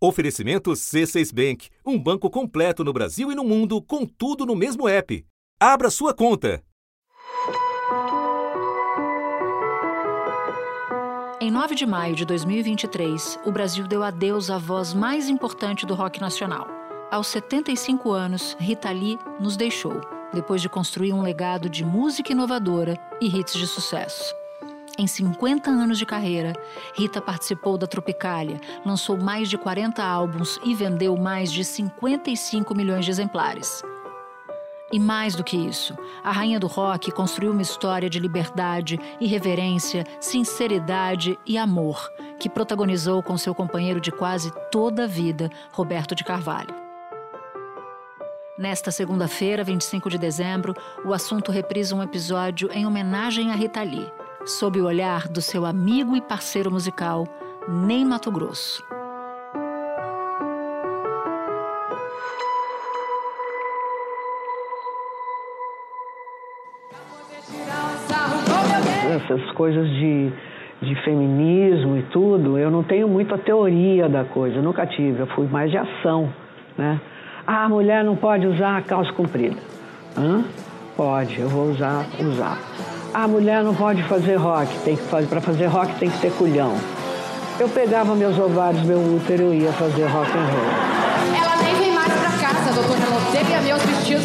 Oferecimento C6 Bank, um banco completo no Brasil e no mundo, com tudo no mesmo app. Abra sua conta. Em 9 de maio de 2023, o Brasil deu adeus à voz mais importante do rock nacional. Aos 75 anos, Rita Lee nos deixou, depois de construir um legado de música inovadora e hits de sucesso. Em 50 anos de carreira, Rita participou da Tropicália, lançou mais de 40 álbuns e vendeu mais de 55 milhões de exemplares. E mais do que isso, a rainha do rock construiu uma história de liberdade, irreverência, sinceridade e amor, que protagonizou com seu companheiro de quase toda a vida, Roberto de Carvalho. Nesta segunda-feira, 25 de dezembro, o assunto reprisa um episódio em homenagem a Rita Lee sob o olhar do seu amigo e parceiro musical, Ney Mato Grosso. Essas coisas de, de feminismo e tudo, eu não tenho muito a teoria da coisa, nunca tive, eu fui mais de ação, né? Ah, a mulher não pode usar calça comprida. Hã? Pode, eu vou usar, usar. A mulher não pode fazer rock, tem que fazer para fazer rock tem que ter culhão. Eu pegava meus ovários, meu útero, eu ia fazer rock and roll. Ela nem vem mais pra casa, doutora. Ela odeia meus vestidos.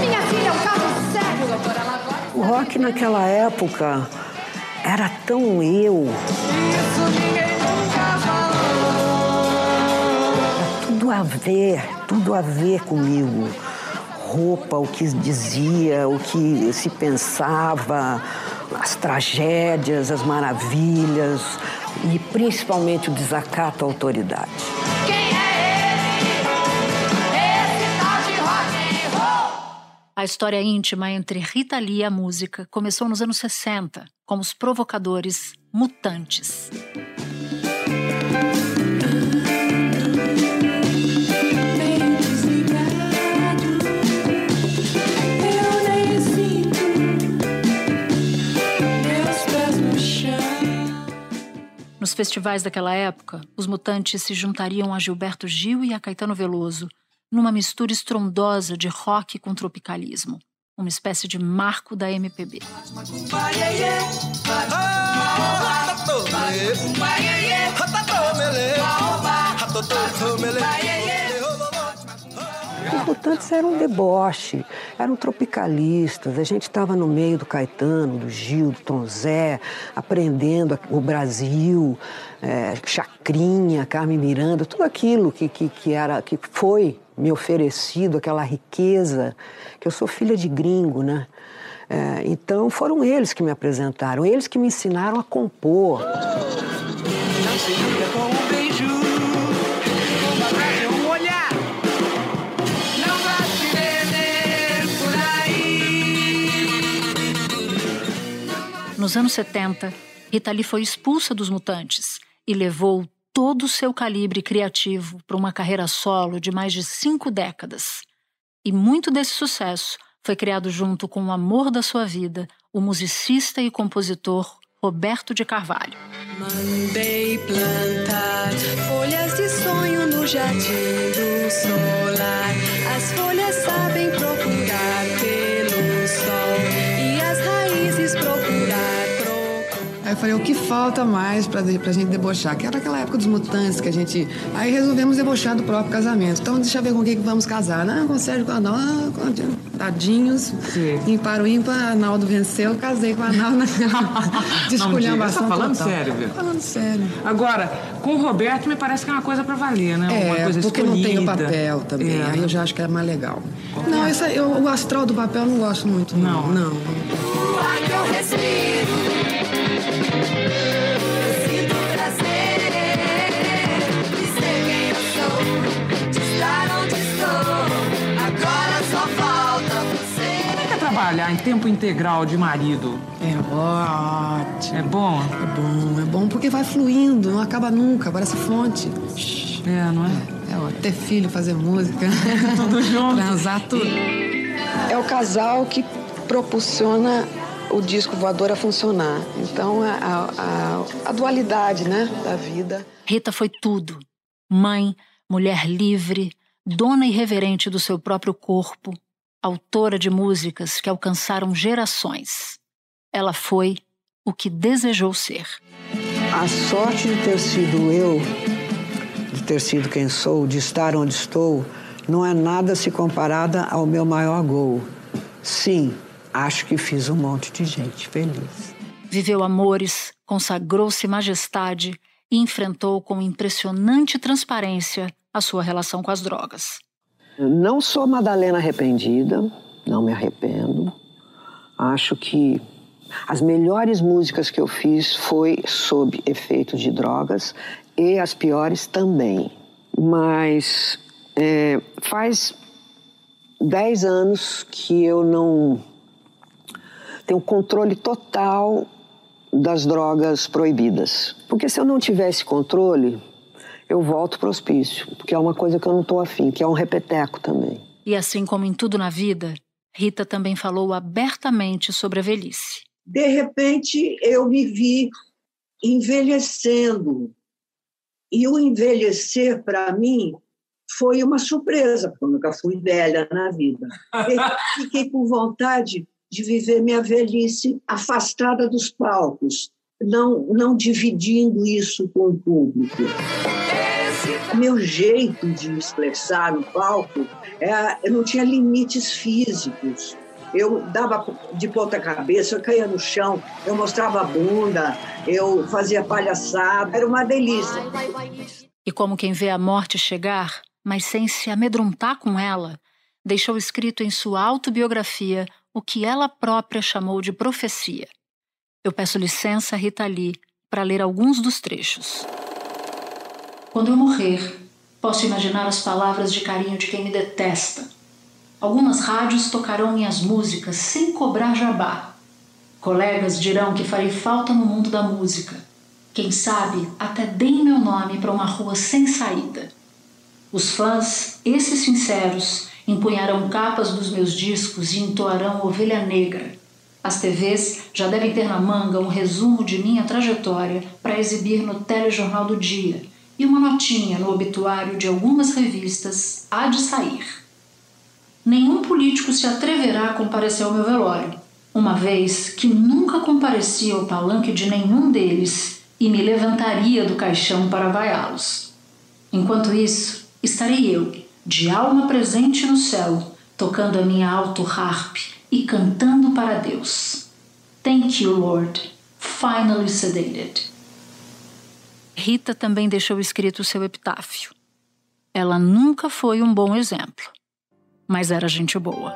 Minha filha é um caso sério, doutora. Ela agora... O rock naquela época era tão eu. Isso ninguém nunca falou. Tudo a ver, tudo a ver comigo roupa, o que dizia, o que se pensava, as tragédias, as maravilhas e principalmente o desacato à autoridade. É roll. A história íntima entre Rita Lee e a música começou nos anos 60, com os provocadores Mutantes. Nos festivais daquela época, os mutantes se juntariam a Gilberto Gil e a Caetano Veloso, numa mistura estrondosa de rock com tropicalismo, uma espécie de marco da MPB. Os mutantes eram um deboche, eram tropicalistas. A gente estava no meio do Caetano, do Gil, do Tom Zé, aprendendo o Brasil, é, Chacrinha, Carmen Miranda, tudo aquilo que, que, que, era, que foi me oferecido, aquela riqueza, que eu sou filha de gringo, né? É, então foram eles que me apresentaram, eles que me ensinaram a compor. Nos anos 70, Rita Lee foi expulsa dos Mutantes e levou todo o seu calibre criativo para uma carreira solo de mais de cinco décadas. E muito desse sucesso foi criado junto com o amor da sua vida, o musicista e compositor Roberto de Carvalho. Mandei plantar folhas de sonho no jardim do solar. As folhas Aí eu falei, o que falta mais pra, pra gente debochar? Que era aquela época dos mutantes que a gente. Aí resolvemos debochar do próprio casamento. Então deixa eu ver com quem que vamos casar. Não, com o Sérgio com a Arnaldo. Ah, com tadinhos. Ímpar o ímpar, Arnaldo venceu, casei com a Arnaldo. Não, diga, você tá falando sério, viu? Falando sério. Agora, com o Roberto me parece que é uma coisa pra valer, né? uma É, coisa porque não tem o escolhida. papel também. É. Aí eu já acho que é mais legal. Não, essa, eu, o astral do papel eu não gosto muito. Não. Não. O trabalhar em tempo integral de marido? É ótimo. É bom? É bom, é bom porque vai fluindo, não acaba nunca, parece fonte. É, não é? É, ó, ter filho, fazer música. Tudo junto. Transar tudo. É o casal que propulsiona o disco voador a funcionar. Então, a, a- a- a dualidade né, da vida. Rita foi tudo. Mãe, mulher livre, dona irreverente do seu próprio corpo, autora de músicas que alcançaram gerações. Ela foi o que desejou ser. A sorte de ter sido eu, de ter sido quem sou, de estar onde estou, não é nada se comparada ao meu maior gol. Sim, acho que fiz um monte de gente feliz. Viveu amores, consagrou-se majestade e enfrentou com impressionante transparência a sua relação com as drogas. Não sou Madalena arrependida, não me arrependo. Acho que as melhores músicas que eu fiz foi sob efeito de drogas e as piores também. Mas é, faz dez anos que eu não tenho controle total das drogas proibidas. Porque se eu não tivesse controle, eu volto para o hospício, porque é uma coisa que eu não estou afim, que é um repeteco também. E assim como em tudo na vida, Rita também falou abertamente sobre a velhice. De repente, eu me vi envelhecendo. E o envelhecer, para mim, foi uma surpresa, porque eu nunca fui velha na vida. E fiquei com vontade de viver minha velhice afastada dos palcos, não, não dividindo isso com o público. Meu jeito de me expressar no palco, é, eu não tinha limites físicos. Eu dava de ponta cabeça, eu caía no chão, eu mostrava a bunda, eu fazia palhaçada, era uma delícia. E como quem vê a morte chegar, mas sem se amedrontar com ela, deixou escrito em sua autobiografia o que ela própria chamou de profecia. Eu peço licença, Rita Lee, para ler alguns dos trechos. Quando eu morrer, posso imaginar as palavras de carinho de quem me detesta. Algumas rádios tocarão minhas músicas sem cobrar jabá. Colegas dirão que farei falta no mundo da música. Quem sabe até deem meu nome para uma rua sem saída. Os fãs, esses sinceros, empunharão capas dos meus discos e entoarão Ovelha Negra. As TVs já devem ter na manga um resumo de minha trajetória para exibir no telejornal do dia e uma notinha no obituário de algumas revistas há de sair. Nenhum político se atreverá a comparecer ao meu velório, uma vez que nunca compareci ao palanque de nenhum deles e me levantaria do caixão para vaiá-los. Enquanto isso, estarei eu, de alma presente no céu, tocando a minha alto harp e cantando para Deus. Thank you, Lord, finally sedated. Rita também deixou escrito seu epitáfio. Ela nunca foi um bom exemplo, mas era gente boa.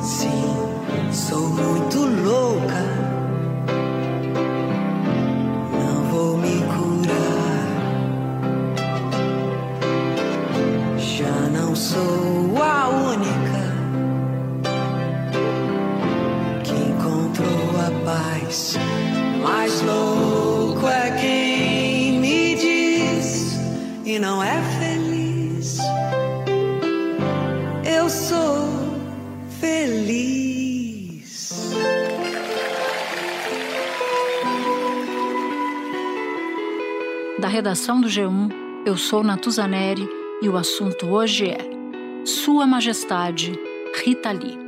Sim, sou muito redação do G1, eu sou Natuzaneri e o assunto hoje é Sua Majestade Rita Lee.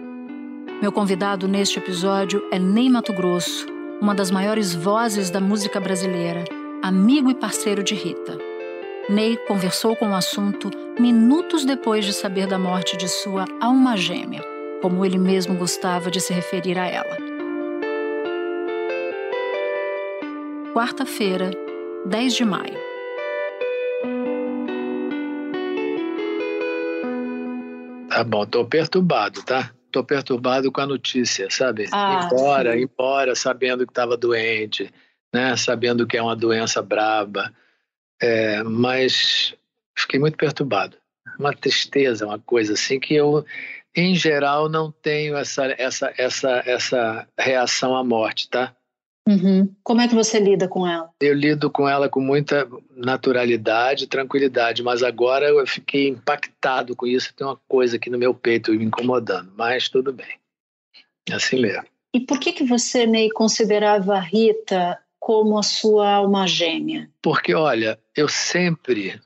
Meu convidado neste episódio é Ney Mato Grosso, uma das maiores vozes da música brasileira, amigo e parceiro de Rita. Ney conversou com o assunto minutos depois de saber da morte de sua alma gêmea, como ele mesmo gostava de se referir a ela. Quarta-feira, 10 de maio. Tá bom, tô perturbado, tá? Tô perturbado com a notícia, sabe? Ah, embora, sim. embora, sabendo que estava doente, né? Sabendo que é uma doença braba, é, mas fiquei muito perturbado. Uma tristeza, uma coisa assim que eu, em geral, não tenho essa essa essa essa reação à morte, tá? Uhum. Como é que você lida com ela? Eu lido com ela com muita naturalidade, tranquilidade, mas agora eu fiquei impactado com isso. Tem uma coisa aqui no meu peito me incomodando, mas tudo bem. Assim mesmo. E por que que você, Ney, considerava a Rita como a sua alma gêmea? Porque, olha, eu sempre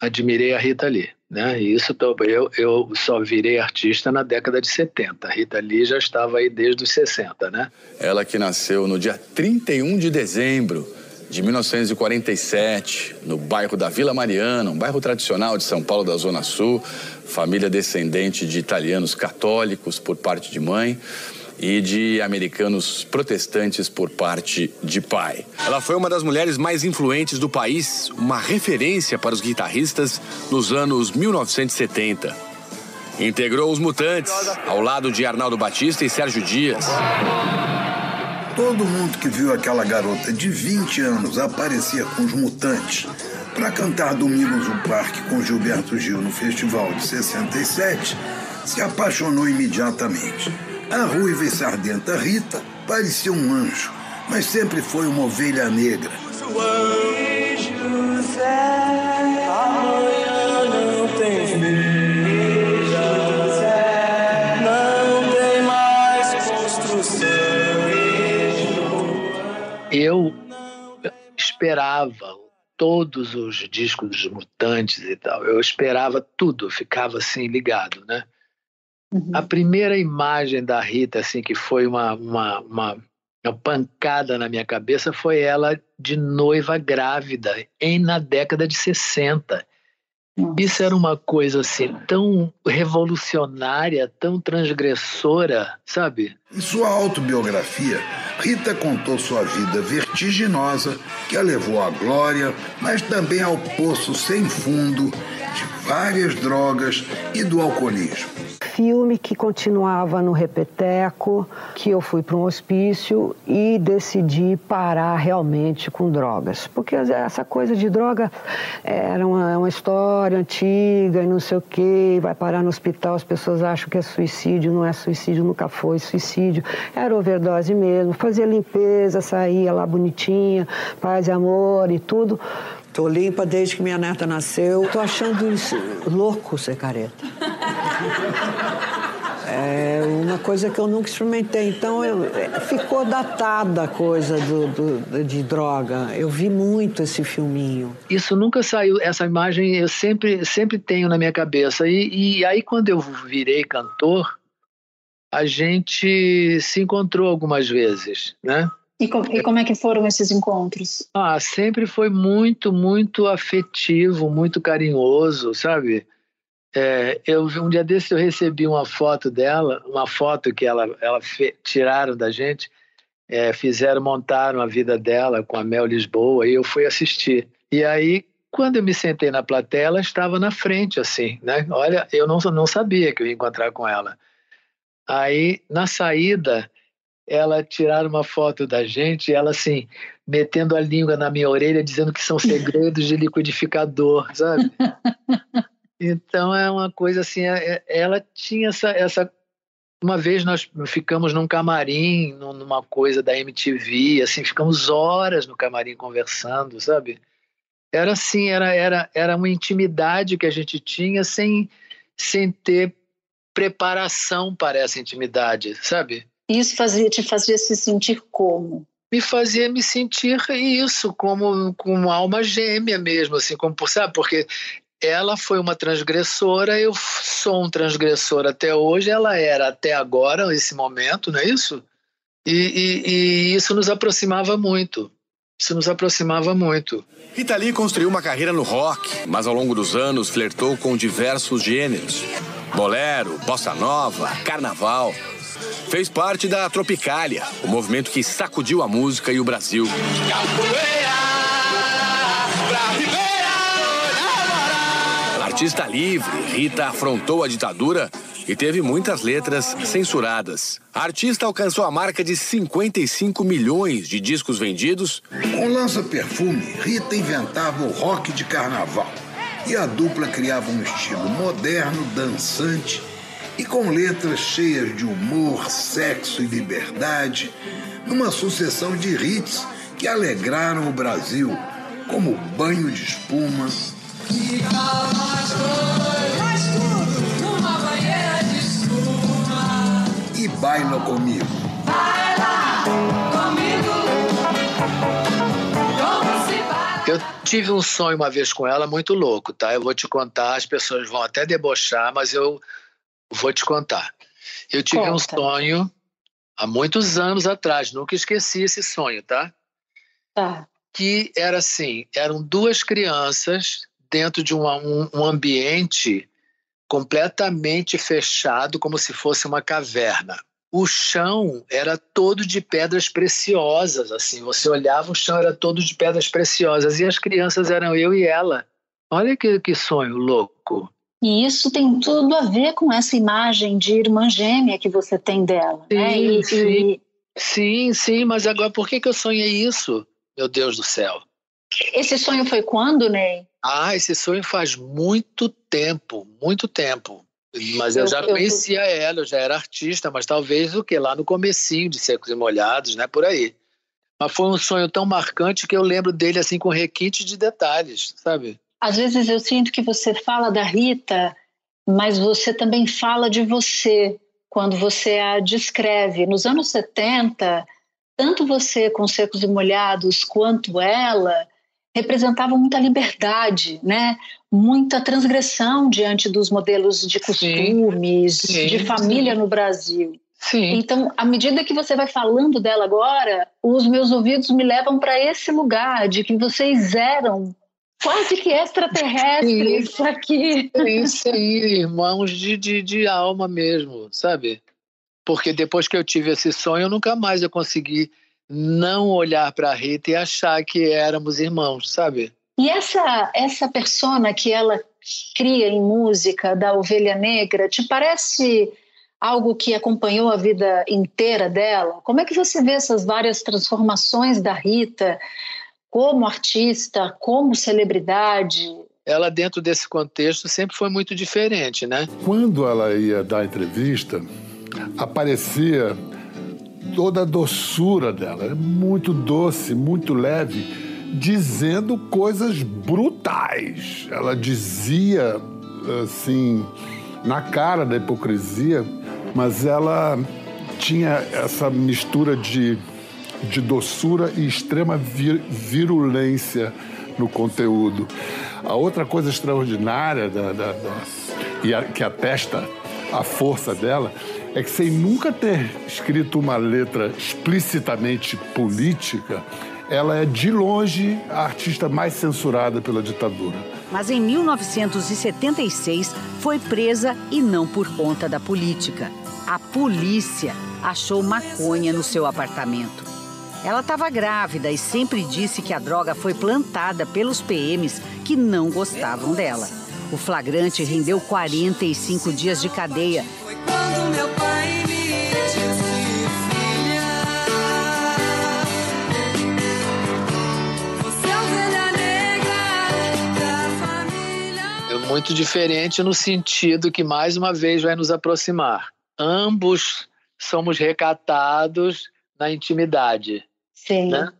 admirei a Rita Lee. Né? E isso eu, eu só virei artista na década de 70. A Rita Lee já estava aí desde os 60, né? Ela que nasceu no dia 31 de dezembro de 1947, no bairro da Vila Mariana, um bairro tradicional de São Paulo da Zona Sul, família descendente de italianos católicos por parte de mãe e de americanos protestantes por parte de pai. Ela foi uma das mulheres mais influentes do país, uma referência para os guitarristas nos anos 1970. Integrou os Mutantes, ao lado de Arnaldo Batista e Sérgio Dias. Todo mundo que viu aquela garota de 20 anos aparecer com os Mutantes para cantar Domingos no Parque com Gilberto Gil no festival de 67 se apaixonou imediatamente. A ruiva e sardenta Rita parecia um anjo, mas sempre foi uma ovelha negra. Eu esperava todos os discos dos Mutantes e tal. Eu esperava tudo, ficava assim ligado, né? Uhum. A primeira imagem da Rita, assim, que foi uma, uma, uma, uma, pancada na minha cabeça, foi ela de noiva grávida, em, na década de 60. Nossa. Isso era uma coisa assim tão revolucionária, tão transgressora, sabe? Em sua autobiografia, Rita contou sua vida vertiginosa que a levou à glória, mas também ao poço sem fundo de várias drogas e do alcoolismo filme que continuava no repeteco, que eu fui para um hospício e decidi parar realmente com drogas. Porque essa coisa de droga era uma, uma história antiga e não sei o quê, vai parar no hospital, as pessoas acham que é suicídio, não é suicídio, nunca foi suicídio. Era overdose mesmo, fazia limpeza, saía lá bonitinha, paz e amor e tudo. Tô limpa desde que minha neta nasceu. Tô achando isso louco ser careta. É uma coisa que eu nunca experimentei. Então, eu, ficou datada a coisa do, do, de droga. Eu vi muito esse filminho. Isso nunca saiu, essa imagem eu sempre, sempre tenho na minha cabeça. E, e aí, quando eu virei cantor, a gente se encontrou algumas vezes, né? E, com, e, como é que foram esses encontros? Ah, sempre foi muito, muito afetivo, muito carinhoso, sabe? É, eu um dia desse eu recebi uma foto dela, uma foto que ela, ela fe, tiraram da gente, é, fizeram montaram a vida dela com a Mel Lisboa e eu fui assistir. E aí quando eu me sentei na plateia, ela estava na frente assim, né? Olha, eu não não sabia que eu ia encontrar com ela. Aí na saída ela tiraram uma foto da gente, ela assim, metendo a língua na minha orelha, dizendo que são segredos de liquidificador, sabe? Então é uma coisa assim, é, é, ela tinha essa, essa. Uma vez nós ficamos num camarim, numa coisa da MTV, assim, ficamos horas no camarim conversando, sabe? Era assim, era, era, era uma intimidade que a gente tinha sem, sem ter preparação para essa intimidade, sabe? Isso fazia, te fazia se sentir como? Me fazia me sentir isso, como, como uma alma gêmea mesmo, assim, como, sabe? Porque ela foi uma transgressora, eu sou um transgressor até hoje, ela era até agora, esse momento, não é isso? E, e, e isso nos aproximava muito. Isso nos aproximava muito. Rita Lee construiu uma carreira no rock, mas ao longo dos anos flertou com diversos gêneros: bolero, bossa nova, carnaval. Fez parte da Tropicália, o movimento que sacudiu a música e o Brasil. Artista livre, Rita afrontou a ditadura e teve muitas letras censuradas. A artista alcançou a marca de 55 milhões de discos vendidos. Com Lança Perfume, Rita inventava o rock de carnaval. E a dupla criava um estilo moderno, dançante e com letras cheias de humor, sexo e liberdade, numa sucessão de hits que alegraram o Brasil, como Banho de Espuma. E baila comigo. Baila comigo. Eu tive um sonho uma vez com ela muito louco, tá? Eu vou te contar, as pessoas vão até debochar, mas eu vou te contar. Eu tive um Conta. sonho há muitos anos atrás, nunca esqueci esse sonho, tá? Tá. Que era assim, eram duas crianças dentro de uma- um, um ambiente completamente fechado, como se fosse uma caverna. O chão era todo de pedras preciosas, assim. Você olhava, o chão era todo de pedras preciosas. E as crianças eram eu e ela. Olha que, que sonho louco. E isso tem tudo a ver com essa imagem de irmã gêmea que você tem dela, né? Sim, E- sim. e Sim, sim, mas agora por que, que eu sonhei isso? Meu Deus do céu. Esse sonho foi quando, Ney? Ah, esse sonho faz muito tempo, muito tempo. Mas eu, Eu- já eu- conhecia ela, eu já era artista, mas talvez o que? Lá no comecinho de Secos e Molhados, né? Por aí. Mas foi um sonho tão marcante que eu lembro dele assim com requinte de detalhes, sabe? Às vezes eu sinto que você fala da Rita, mas você também fala de você quando você a descreve. Nos anos 70, tanto você com Secos e Molhados quanto ela representavam muita liberdade, né? Muita transgressão diante dos modelos de costumes, sim, de família sim. no Brasil. Sim. Então, à medida que você vai falando dela agora, os meus ouvidos me levam para esse lugar de que vocês eram quase que extraterrestres aqui. Sim, sim, irmãos de, de, de alma mesmo, sabe? Porque depois que eu tive esse sonho, eu nunca mais eu consegui não olhar para a Rita e achar que éramos irmãos, sabe? E essa essa persona que ela cria em música da ovelha negra, te parece algo que acompanhou a vida inteira dela? Como é que você vê essas várias transformações da Rita como artista, como celebridade? Ela, dentro desse contexto, sempre foi muito diferente, né? Quando ela ia dar entrevista, aparecia toda a doçura dela, era muito doce, muito leve, dizendo coisas brutais. Ela dizia assim, na cara da hipocrisia, mas ela tinha essa mistura de, de doçura e extrema vir- virulência no conteúdo. A outra coisa extraordinária da, da- da- e a- que atesta a força dela é que sem nunca ter escrito uma letra explicitamente política, ela é de longe a artista mais censurada pela ditadura. Mas em 1976 foi presa e não por conta da política. A polícia achou maconha no seu apartamento. Ela estava grávida e sempre disse que a droga foi plantada pelos PMs que não gostavam dela. O flagrante rendeu 45 dias de cadeia É. É muito diferente no sentido que, mais uma vez, vai nos aproximar. Ambos somos recatados na intimidade. Sim. Né?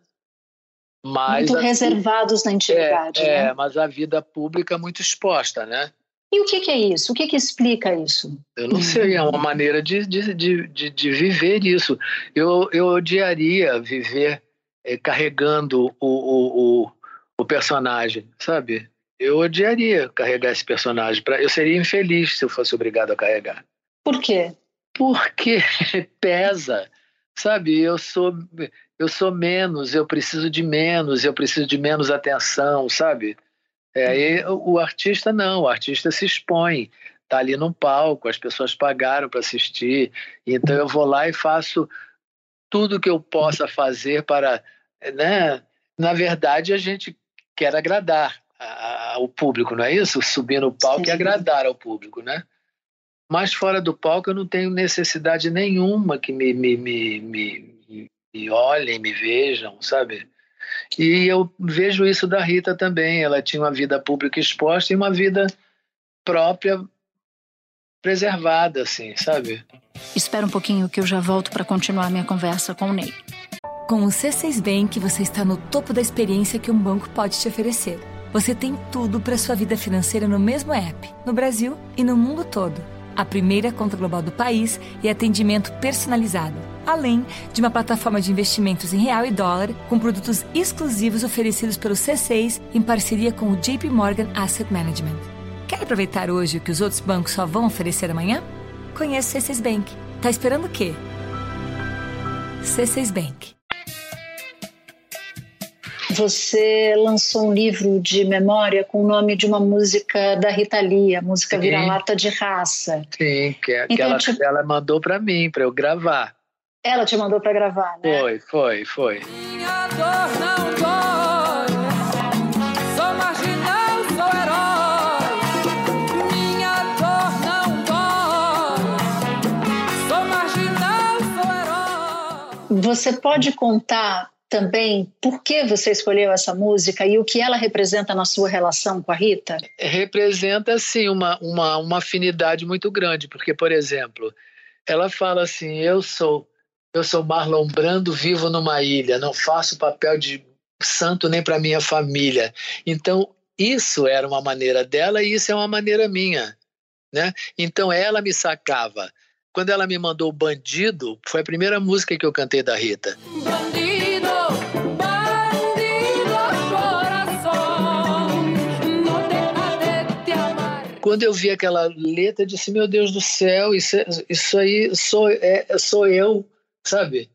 Mas Muito a- reservados na intimidade, É, né? é, mas a vida pública é muito exposta, né? E o que, que é isso? O que, que explica isso? Eu não sei, é uma maneira de, de, de, de, viver isso. Eu, eu odiaria viver eh, carregando o, o, o, o personagem, sabe? Eu odiaria carregar esse personagem. Pra, eu seria infeliz se eu fosse obrigado a carregar. Por quê? Porque pesa, sabe? Eu sou, eu sou menos, eu preciso de menos, eu preciso de menos atenção, sabe? É, aí o, artista não, o artista se expõe, tá ali num palco, as pessoas pagaram para assistir, então eu vou lá e faço tudo que eu possa fazer para, né? Na verdade, a gente quer agradar a- a- o público, não é isso? Subir no palco e Sim. agradar ao público, né? Mas fora do palco eu não tenho necessidade nenhuma que me, me, me, me, me olhem, me vejam, sabe? E eu vejo isso da Rita também. Ela tinha uma vida pública exposta e uma vida própria preservada, assim, sabe? Espera um pouquinho que eu já volto para continuar minha conversa com o Ney. Com o C6 Bank, você está no topo da experiência que um banco pode te oferecer. Você tem tudo para sua vida financeira no mesmo app, no Brasil e no mundo todo. a primeira conta global do país e atendimento personalizado, além de uma plataforma de investimentos em real e dólar com produtos exclusivos oferecidos pelo C6 em parceria com o JP Morgan Asset Management. Quer aproveitar hoje o que os outros bancos só vão oferecer amanhã? Conheça o C6 Bank. Tá esperando o quê? C6 Bank. Você lançou um livro de memória com o nome de uma música da Rita Lee, a música. Vira-Lata de Raça. Sim, que, é- que Então, ela, tipo- ela mandou para mim, para eu gravar. Ela te mandou para gravar, né? Foi, foi, foi. Minha dor não dói. Sou marginal, sou herói. Minha dor não dói. Sou marginal, sou herói. Você pode contar também por que você escolheu essa música e o que ela representa na sua relação com a Rita? representa assim uma, uma, uma afinidade muito grande, porque por exemplo, ela fala assim: "Eu sou eu sou Marlon Brando, vivo numa ilha, não faço papel de santo nem para minha família". Então, isso era uma maneira dela e isso é uma maneira minha, né? Então ela me sacava. Quando ela me mandou Bandido, foi a primeira música que eu cantei da Rita. Bandido, coração. Quando eu vi aquela letra, eu disse: Meu Deus do céu, isso, é- isso aí sou, é, sou eu, sabe?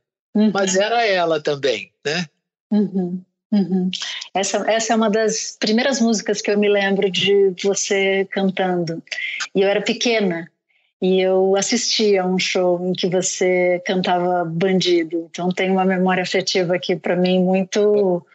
Mas era ela também, né? Uhum, uhum. Essa, essa é uma das primeiras músicas que eu me lembro de você cantando. E eu era pequena e eu assistia a um show em que você cantava Bandido. Então tem uma memória afetiva aqui para mim muito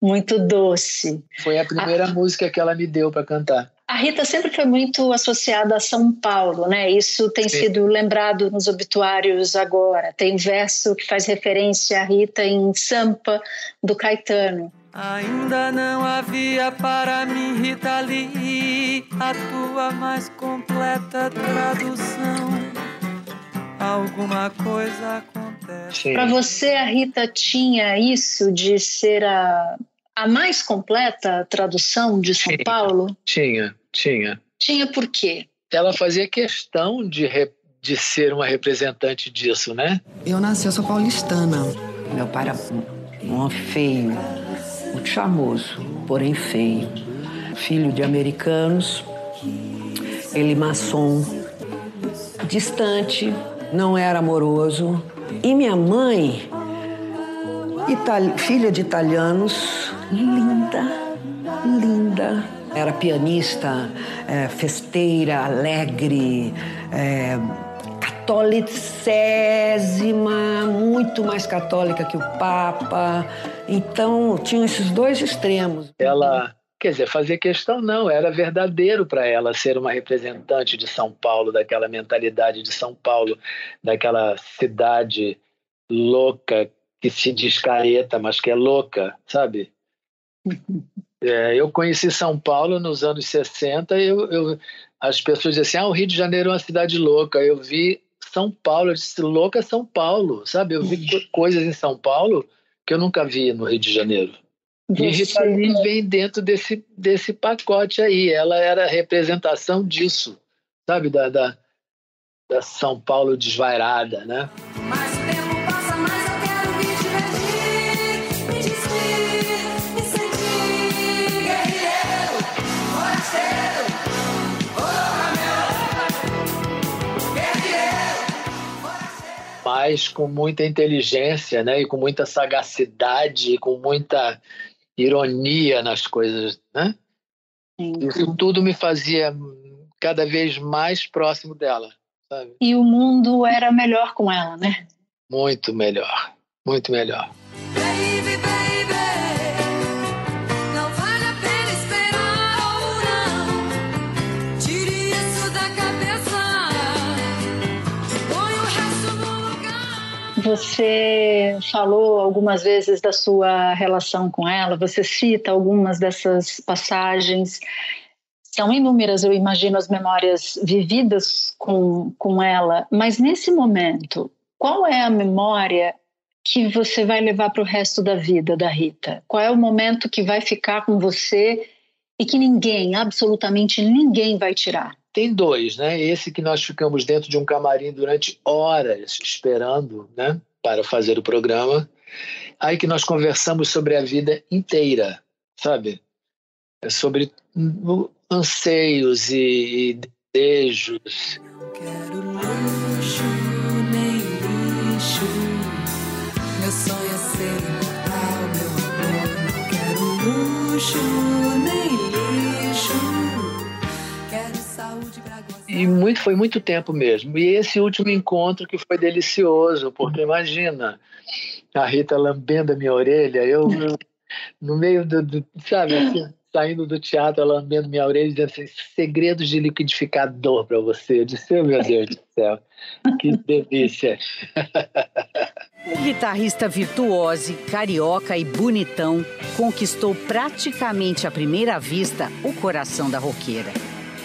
muito doce. Foi a primeira música que ela me deu para cantar. A Rita sempre foi muito associada a São Paulo, né? Isso tem Sim. sido lembrado nos obituários agora. Tem verso que faz referência à Rita em Sampa, do Caetano. Ainda não havia para mim, Rita Lee, a tua mais completa tradução. Alguma coisa acontece. Para você, a Rita tinha isso de ser a, a mais completa tradução de São Paulo? Tinha, tinha. Tinha por quê? Ela fazia questão de, re- de ser uma representante disso, né? Eu nasci, eu sou paulistana. Meu pai era um homem feio, muito charmoso, porém feio. Filho de americanos, ele maçom, distante, não era amoroso. E minha mãe, itali- filha de italianos, linda, linda. Era pianista, eh, festeira, alegre, eh, catolicésima, muito mais católica que o Papa. Então, tinha esses dois extremos. Ela, quer dizer, fazia questão não, era verdadeiro para ela ser uma representante de São Paulo, daquela mentalidade de São Paulo, daquela cidade louca que se diz careta, mas que é louca, sabe? É, eu conheci São Paulo nos anos 60 e eu, eu- as pessoas diziam assim, ah, o Rio de Janeiro é uma cidade louca. Eu vi São Paulo, eu disse, louca é São Paulo, sabe? Eu vi co- coisas em São Paulo que eu nunca vi no Rio de Janeiro. E Você- Rita Lee vem dentro desse, desse pacote aí. Ela era a representação disso, sabe? Da, da, da São Paulo desvairada, né? Mais Mas com muita inteligência, né? E com muita sagacidade, e com muita ironia nas coisas, né? Isso tudo me fazia cada vez mais próximo dela, sabe? E o mundo era melhor com ela, né? Muito melhor, muito melhor. Baby, baby, Você falou algumas vezes da sua relação com ela, você cita algumas dessas passagens. São inúmeras, eu imagino, as memórias vividas com, com ela, mas nesse momento, qual é a memória que você vai levar para o resto da vida da Rita? Qual é o momento que vai ficar com você e que ninguém, absolutamente ninguém, vai tirar? Tem dois, né? Esse que nós ficamos dentro de um camarim durante horas esperando, né, para fazer o programa. Aí que nós conversamos sobre a vida inteira, sabe? É sobre hum, anseios e, desejos. Quero luxo, nem lixo. Meu sonho é ser imortal, meu amor. Não quero luxo, nem lixo. E muito, foi muito tempo mesmo. E esse último encontro que foi delicioso, porque imagina a Rita lambendo a minha orelha, eu, no meio do, do sabe, assim, saindo do teatro, ela lambendo minha orelha dizendo assim, segredos de liquidificador para você. Eu disse, oh, meu Deus do céu, que delícia. O guitarrista virtuose, carioca e bonitão conquistou praticamente à primeira vista o coração da roqueira.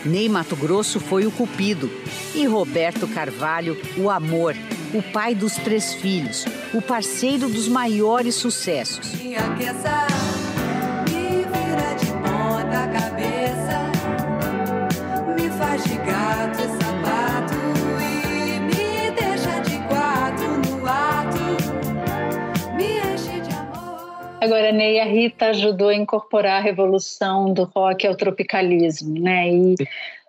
Ney Mato Grosso foi o cupido. E Roberto Carvalho o amor, o pai dos três filhos, o parceiro dos maiores sucessos. Me faz de gato e Agora, Ney, a Rita ajudou a incorporar a revolução do rock ao tropicalismo, né? E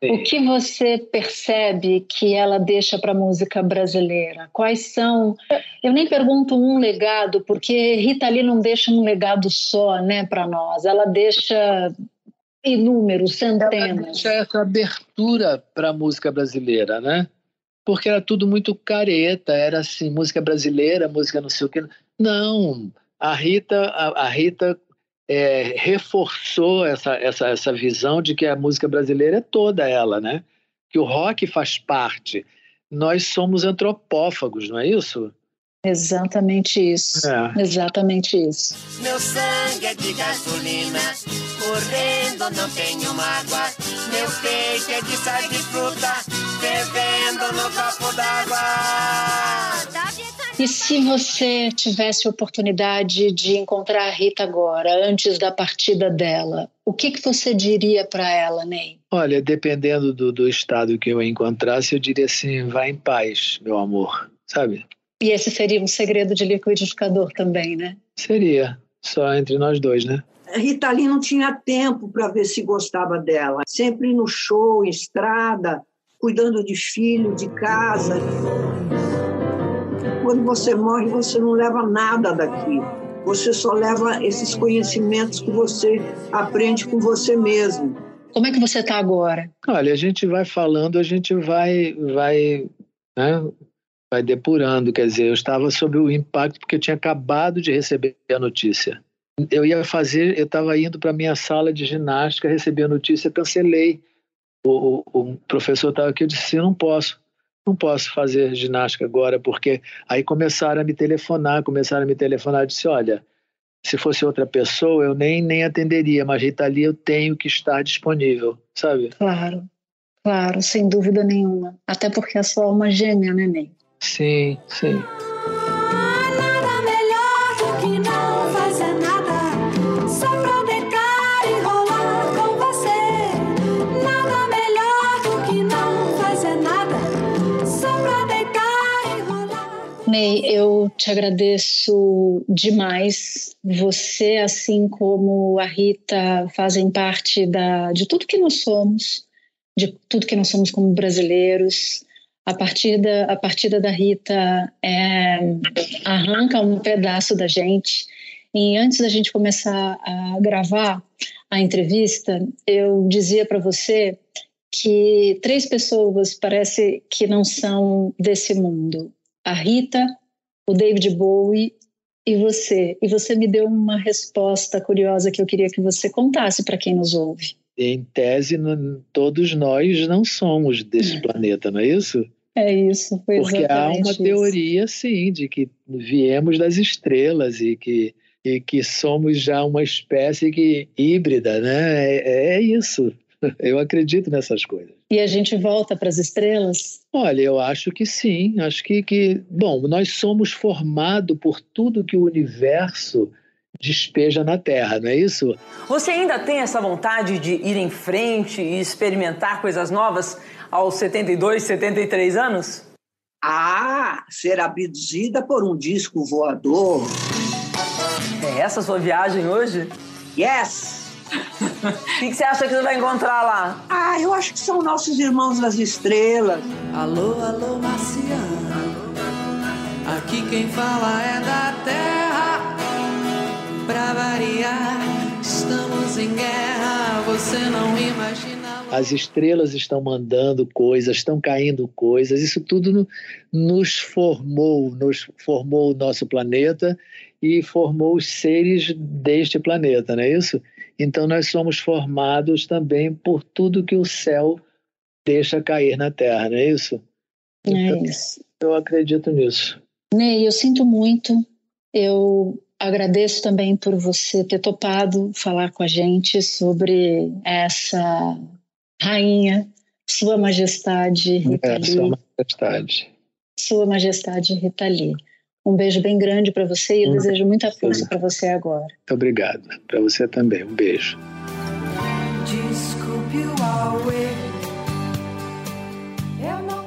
o que você percebe que ela deixa para a música brasileira? Quais são? Eu nem pergunto um legado, porque Rita Lee não deixa um legado só, né, para nós. Ela deixa inúmeros, centenas. Deixa essa abertura para a música brasileira, né? Porque era tudo muito careta, era assim, música brasileira, música não sei o quê. Não, a Rita, a, a Rita é, reforçou essa, essa, essa visão de que a música brasileira é toda ela, né? Que o rock faz parte. Nós somos antropófagos, não é isso? Exatamente isso. É. Exatamente isso. Meu sangue é de gasolina, correndo não tenho mágoa. Meu peito é de sal de fruta, fervendo no copo d'água. E se você tivesse a oportunidade de encontrar a Rita agora, antes da partida dela, o que, que você diria para ela, Ney? Olha, dependendo do, do estado que eu a encontrasse, eu diria assim: vá em paz, meu amor, sabe? E esse seria um segredo de liquidificador também, né? Seria, só entre nós dois, né? Rita Lee não tinha tempo para ver se gostava dela. Sempre no show, em estrada, cuidando de filho, de casa. Quando você morre, você não leva nada daqui. Você só leva esses conhecimentos que você aprende com você mesmo. Como é que você está agora? Olha, a gente vai falando, a gente vai, vai, né, vai depurando. Quer dizer, eu estava sob o impacto porque eu tinha acabado de receber a notícia. Eu ia fazer, eu estava indo para minha sala de ginástica, recebi a notícia, cancelei. O, o, o professor estava aqui, eu disse, eu não posso, não posso fazer ginástica agora, porque aí começaram a me telefonar, começaram a me telefonar, eu disse, olha, se fosse outra pessoa, eu nem, nem atenderia, mas Rita Lee, eu tenho que estar disponível, sabe? Claro, claro, sem dúvida nenhuma. Até porque é só uma gêmea, né, Ney? Sim, sim. Ney, eu te agradeço demais. Você, assim como a Rita, fazem parte da, de tudo que nós somos, de tudo que nós somos como brasileiros. A partida, a partida da Rita é, arranca um pedaço da gente. E antes da gente começar a gravar a entrevista, eu dizia para você que três pessoas parece que não são desse mundo. A Rita, o David Bowie e você. E você me deu uma resposta curiosa que eu queria que você contasse para quem nos ouve. Em tese, não- todos nós não somos desse planeta, não é isso? É isso, foi Porque há uma isso. teoria, sim, de que viemos das estrelas e que, e que somos já uma espécie que, híbrida, né? É, é isso. Eu acredito nessas coisas. E a gente volta para as estrelas? Olha, eu acho que sim. Acho que, que bom, nós somos formados por tudo que o universo despeja na terra, não é isso? Você ainda tem essa vontade de ir em frente e experimentar coisas novas aos 72, 73 anos? Ah, ser abduzida por um disco voador. É essa a sua viagem hoje? Yes! O que, que você acha que você vai encontrar lá? Ah, eu acho que são nossos irmãos das estrelas. Alô, alô, marciano. Aqui quem fala é da terra. Pra variar, estamos em guerra. Você não imagina. As estrelas estão mandando coisas, estão caindo coisas. Isso tudo nos formou, nos formou o nosso planeta e formou os seres deste planeta, não é isso? Então nós somos formados também por tudo que o céu deixa cair na Terra, não é isso? É Então, isso. Eu acredito nisso. Ney, eu sinto muito. Eu agradeço também por você ter topado falar com a gente sobre essa rainha, Sua Majestade Rita É, Lee. Sua Majestade. Sua Majestade Rita Lee. Um beijo bem grande para você e eu Hum. desejo muita força para você agora. Muito obrigado. Para você também. Um beijo.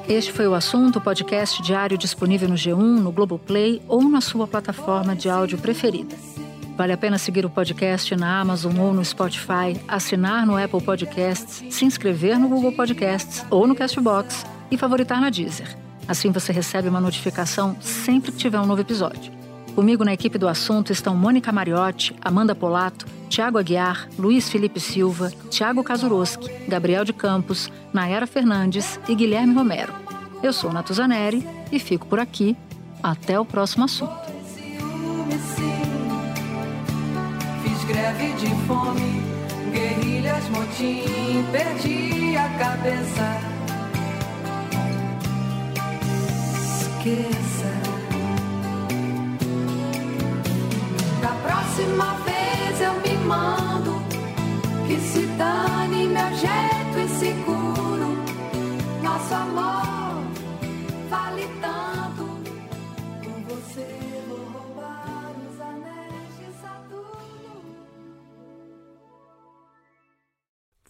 Este foi o assunto, podcast diário disponível no G1, no Globoplay ou na sua plataforma de áudio preferida. Vale a pena seguir o podcast na Amazon ou no Spotify, assinar no Apple Podcasts, se inscrever no Google Podcasts ou no Castbox e favoritar na Deezer. Assim você recebe uma notificação sempre que tiver um novo episódio. Comigo na equipe do assunto estão Mônica Mariotti, Amanda Polato, Tiago Aguiar, Luiz Felipe Silva, Tiago Kazuroski, Gabriel de Campos, Nayara Fernandes e Guilherme Romero. Eu sou Natuzaneri e fico por aqui. Até o próximo assunto. Greve de fome, guerrilhas, motim, perdi a cabeça. Esqueça. Da próxima vez eu me mando, que se dane meu jeito inseguro. Nosso amor